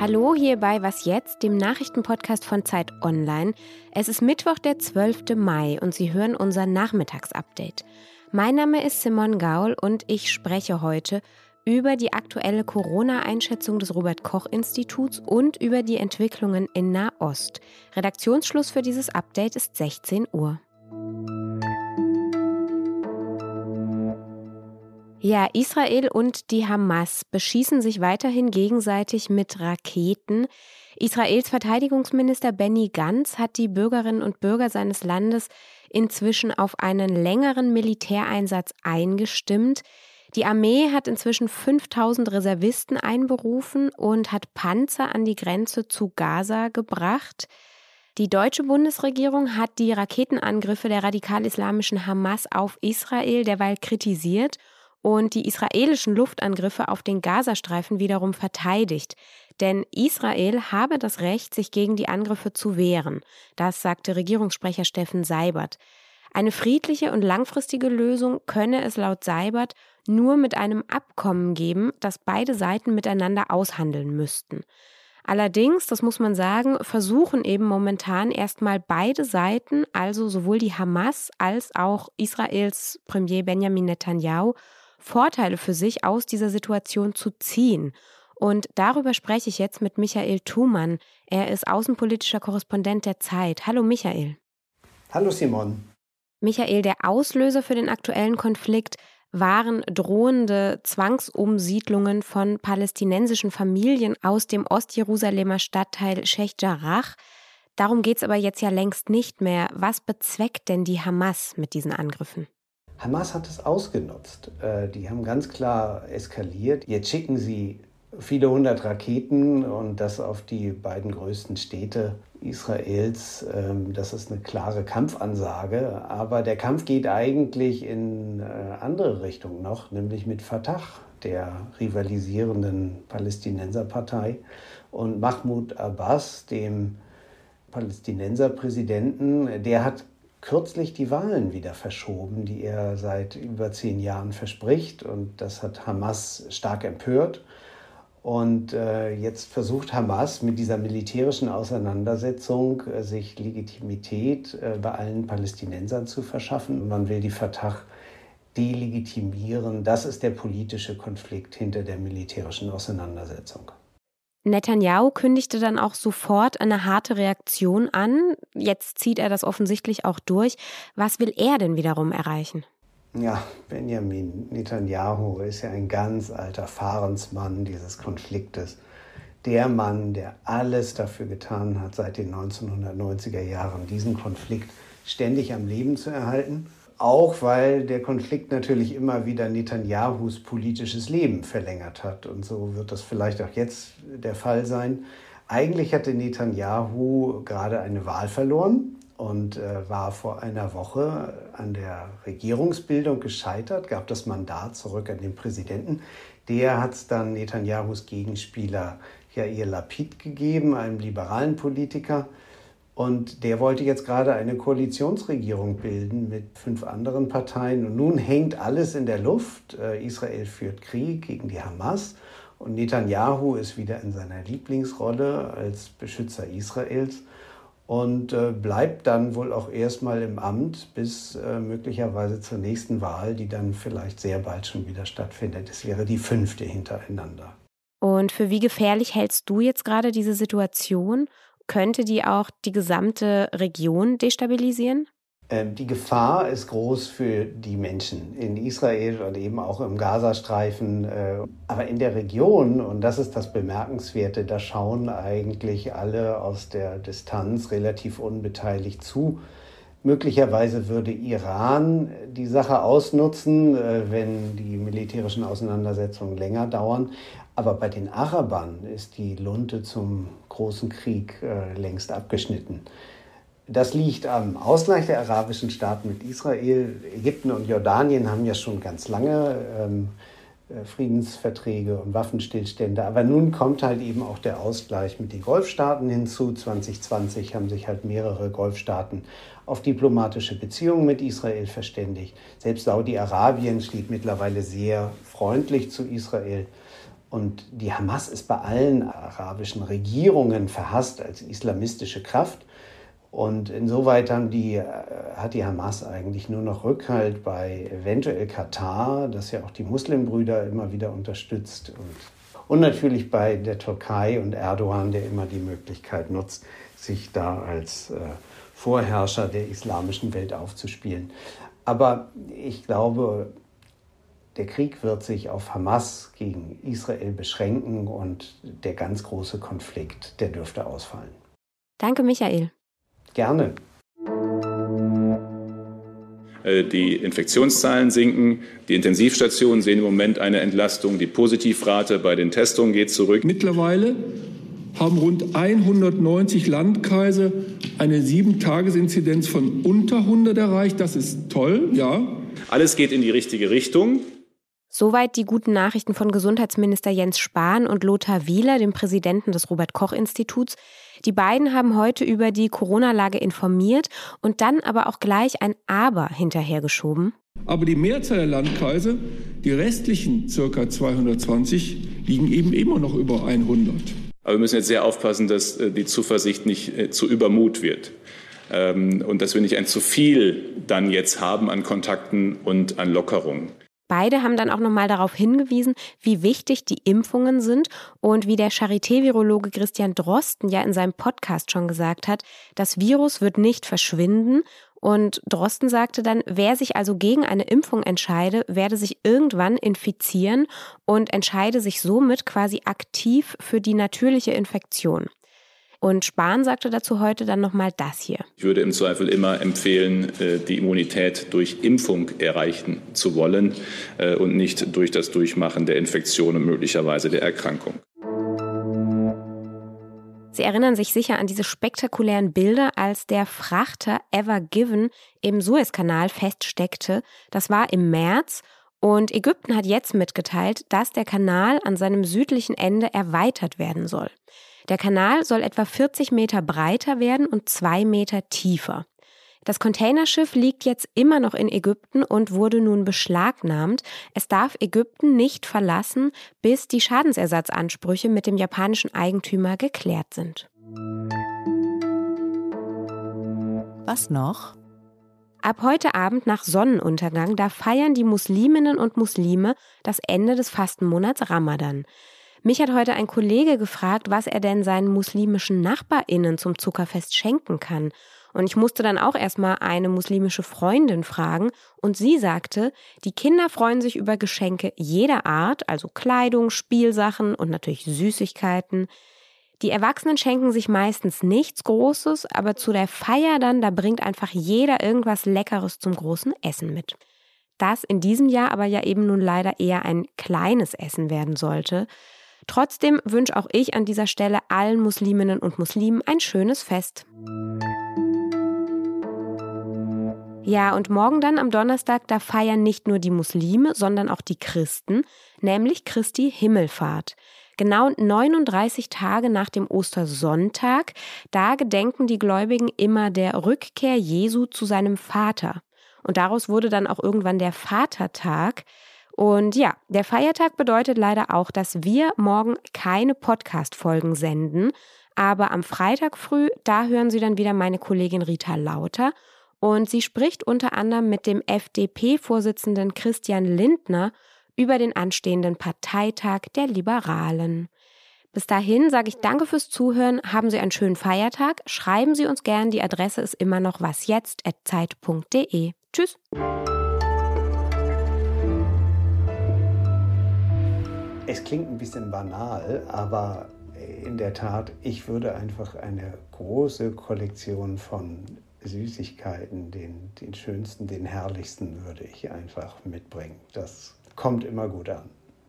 Hallo hier bei Was jetzt, dem Nachrichtenpodcast von Zeit Online. Es ist Mittwoch, der 12. Mai und Sie hören unser Nachmittagsupdate. Mein Name ist Simon Gaul und ich spreche heute über die aktuelle Corona-Einschätzung des Robert Koch-Instituts und über die Entwicklungen in Nahost. Redaktionsschluss für dieses Update ist 16 Uhr. Ja, Israel und die Hamas beschießen sich weiterhin gegenseitig mit Raketen. Israels Verteidigungsminister Benny Gantz hat die Bürgerinnen und Bürger seines Landes inzwischen auf einen längeren Militäreinsatz eingestimmt. Die Armee hat inzwischen 5000 Reservisten einberufen und hat Panzer an die Grenze zu Gaza gebracht. Die deutsche Bundesregierung hat die Raketenangriffe der radikal-islamischen Hamas auf Israel derweil kritisiert und die israelischen Luftangriffe auf den Gazastreifen wiederum verteidigt. Denn Israel habe das Recht, sich gegen die Angriffe zu wehren. Das sagte Regierungssprecher Steffen Seibert. Eine friedliche und langfristige Lösung könne es laut Seibert nur mit einem Abkommen geben, das beide Seiten miteinander aushandeln müssten. Allerdings, das muss man sagen, versuchen eben momentan erstmal beide Seiten, also sowohl die Hamas als auch Israels Premier Benjamin Netanyahu, Vorteile für sich aus dieser Situation zu ziehen. Und darüber spreche ich jetzt mit Michael Thumann. Er ist außenpolitischer Korrespondent der Zeit. Hallo Michael. Hallo Simon. Michael, der Auslöser für den aktuellen Konflikt waren drohende Zwangsumsiedlungen von palästinensischen Familien aus dem Ostjerusalemer Stadtteil Sheikh Jarrah. Darum geht es aber jetzt ja längst nicht mehr. Was bezweckt denn die Hamas mit diesen Angriffen? Hamas hat es ausgenutzt. Äh, die haben ganz klar eskaliert. Jetzt schicken sie viele hundert Raketen und das auf die beiden größten Städte Israels. Ähm, das ist eine klare Kampfansage. Aber der Kampf geht eigentlich in äh, andere Richtungen noch, nämlich mit Fatah, der rivalisierenden Palästinenserpartei, und Mahmoud Abbas, dem Palästinenserpräsidenten. Der hat kürzlich die Wahlen wieder verschoben, die er seit über zehn Jahren verspricht. Und das hat Hamas stark empört. Und äh, jetzt versucht Hamas mit dieser militärischen Auseinandersetzung äh, sich Legitimität äh, bei allen Palästinensern zu verschaffen. Und man will die Fatah delegitimieren. Das ist der politische Konflikt hinter der militärischen Auseinandersetzung. Netanyahu kündigte dann auch sofort eine harte Reaktion an. Jetzt zieht er das offensichtlich auch durch. Was will er denn wiederum erreichen? Ja, Benjamin Netanyahu ist ja ein ganz alter Fahrensmann dieses Konfliktes. Der Mann, der alles dafür getan hat, seit den 1990er Jahren diesen Konflikt ständig am Leben zu erhalten. Auch weil der Konflikt natürlich immer wieder Netanyahus politisches Leben verlängert hat. Und so wird das vielleicht auch jetzt der Fall sein. Eigentlich hatte Netanyahu gerade eine Wahl verloren und äh, war vor einer Woche an der Regierungsbildung gescheitert, gab das Mandat zurück an den Präsidenten. Der hat es dann Netanyahus Gegenspieler Yair Lapid gegeben, einem liberalen Politiker. Und der wollte jetzt gerade eine Koalitionsregierung bilden mit fünf anderen Parteien. Und nun hängt alles in der Luft. Äh, Israel führt Krieg gegen die Hamas. Und Netanyahu ist wieder in seiner Lieblingsrolle als Beschützer Israels und äh, bleibt dann wohl auch erstmal im Amt bis äh, möglicherweise zur nächsten Wahl, die dann vielleicht sehr bald schon wieder stattfindet. Es wäre die fünfte hintereinander. Und für wie gefährlich hältst du jetzt gerade diese Situation? Könnte die auch die gesamte Region destabilisieren? Ähm, die Gefahr ist groß für die Menschen in Israel und eben auch im Gazastreifen. Äh, aber in der Region, und das ist das Bemerkenswerte, da schauen eigentlich alle aus der Distanz relativ unbeteiligt zu. Möglicherweise würde Iran die Sache ausnutzen, äh, wenn die militärischen Auseinandersetzungen länger dauern. Aber bei den Arabern ist die Lunte zum großen Krieg äh, längst abgeschnitten. Das liegt am Ausgleich der arabischen Staaten mit Israel. Ägypten und Jordanien haben ja schon ganz lange ähm, äh, Friedensverträge und Waffenstillstände. Aber nun kommt halt eben auch der Ausgleich mit den Golfstaaten hinzu. 2020 haben sich halt mehrere Golfstaaten auf diplomatische Beziehungen mit Israel verständigt. Selbst Saudi-Arabien steht mittlerweile sehr freundlich zu Israel. Und die Hamas ist bei allen arabischen Regierungen verhasst als islamistische Kraft. Und insoweit haben die, äh, hat die Hamas eigentlich nur noch Rückhalt bei eventuell Katar, das ja auch die Muslimbrüder immer wieder unterstützt. Und, und natürlich bei der Türkei und Erdogan, der immer die Möglichkeit nutzt, sich da als äh, Vorherrscher der islamischen Welt aufzuspielen. Aber ich glaube, der Krieg wird sich auf Hamas gegen Israel beschränken und der ganz große Konflikt, der dürfte ausfallen. Danke, Michael. Gerne. Äh, die Infektionszahlen sinken, die Intensivstationen sehen im Moment eine Entlastung, die Positivrate bei den Testungen geht zurück. Mittlerweile haben rund 190 Landkreise eine Sieben-Tages-Inzidenz von unter 100 erreicht. Das ist toll, ja. Alles geht in die richtige Richtung. Soweit die guten Nachrichten von Gesundheitsminister Jens Spahn und Lothar Wieler, dem Präsidenten des Robert Koch Instituts. Die beiden haben heute über die Corona-Lage informiert und dann aber auch gleich ein Aber hinterhergeschoben. Aber die Mehrzahl der Landkreise, die restlichen circa 220, liegen eben immer noch über 100. Aber wir müssen jetzt sehr aufpassen, dass äh, die Zuversicht nicht äh, zu Übermut wird ähm, und dass wir nicht ein zu viel dann jetzt haben an Kontakten und an Lockerungen. Beide haben dann auch nochmal darauf hingewiesen, wie wichtig die Impfungen sind und wie der Charité-Virologe Christian Drosten ja in seinem Podcast schon gesagt hat, das Virus wird nicht verschwinden. Und Drosten sagte dann, wer sich also gegen eine Impfung entscheide, werde sich irgendwann infizieren und entscheide sich somit quasi aktiv für die natürliche Infektion. Und Spahn sagte dazu heute dann nochmal das hier. Ich würde im Zweifel immer empfehlen, äh, die Immunität durch Impfung erreichen zu wollen äh, und nicht durch das Durchmachen der Infektion und möglicherweise der Erkrankung. Sie erinnern sich sicher an diese spektakulären Bilder, als der Frachter Ever Given im Suezkanal feststeckte. Das war im März und Ägypten hat jetzt mitgeteilt, dass der Kanal an seinem südlichen Ende erweitert werden soll. Der Kanal soll etwa 40 Meter breiter werden und zwei Meter tiefer. Das Containerschiff liegt jetzt immer noch in Ägypten und wurde nun beschlagnahmt. Es darf Ägypten nicht verlassen, bis die Schadensersatzansprüche mit dem japanischen Eigentümer geklärt sind. Was noch? Ab heute Abend nach Sonnenuntergang, da feiern die Musliminnen und Muslime das Ende des Fastenmonats Ramadan. Mich hat heute ein Kollege gefragt, was er denn seinen muslimischen NachbarInnen zum Zuckerfest schenken kann. Und ich musste dann auch erstmal eine muslimische Freundin fragen und sie sagte, die Kinder freuen sich über Geschenke jeder Art, also Kleidung, Spielsachen und natürlich Süßigkeiten. Die Erwachsenen schenken sich meistens nichts Großes, aber zu der Feier dann, da bringt einfach jeder irgendwas Leckeres zum großen Essen mit. Das in diesem Jahr aber ja eben nun leider eher ein kleines Essen werden sollte. Trotzdem wünsche auch ich an dieser Stelle allen Musliminnen und Muslimen ein schönes Fest. Ja, und morgen dann am Donnerstag, da feiern nicht nur die Muslime, sondern auch die Christen, nämlich Christi Himmelfahrt. Genau 39 Tage nach dem Ostersonntag, da gedenken die Gläubigen immer der Rückkehr Jesu zu seinem Vater. Und daraus wurde dann auch irgendwann der Vatertag. Und ja, der Feiertag bedeutet leider auch, dass wir morgen keine Podcast-Folgen senden. Aber am Freitag früh, da hören Sie dann wieder meine Kollegin Rita Lauter. Und sie spricht unter anderem mit dem FDP-Vorsitzenden Christian Lindner über den anstehenden Parteitag der Liberalen. Bis dahin sage ich danke fürs Zuhören, haben Sie einen schönen Feiertag, schreiben Sie uns gern, die Adresse ist immer noch wasjetzt.zeit.de. Tschüss! Es klingt ein bisschen banal, aber in der Tat, ich würde einfach eine große Kollektion von Süßigkeiten, den, den schönsten, den herrlichsten würde ich einfach mitbringen. Das kommt immer gut an.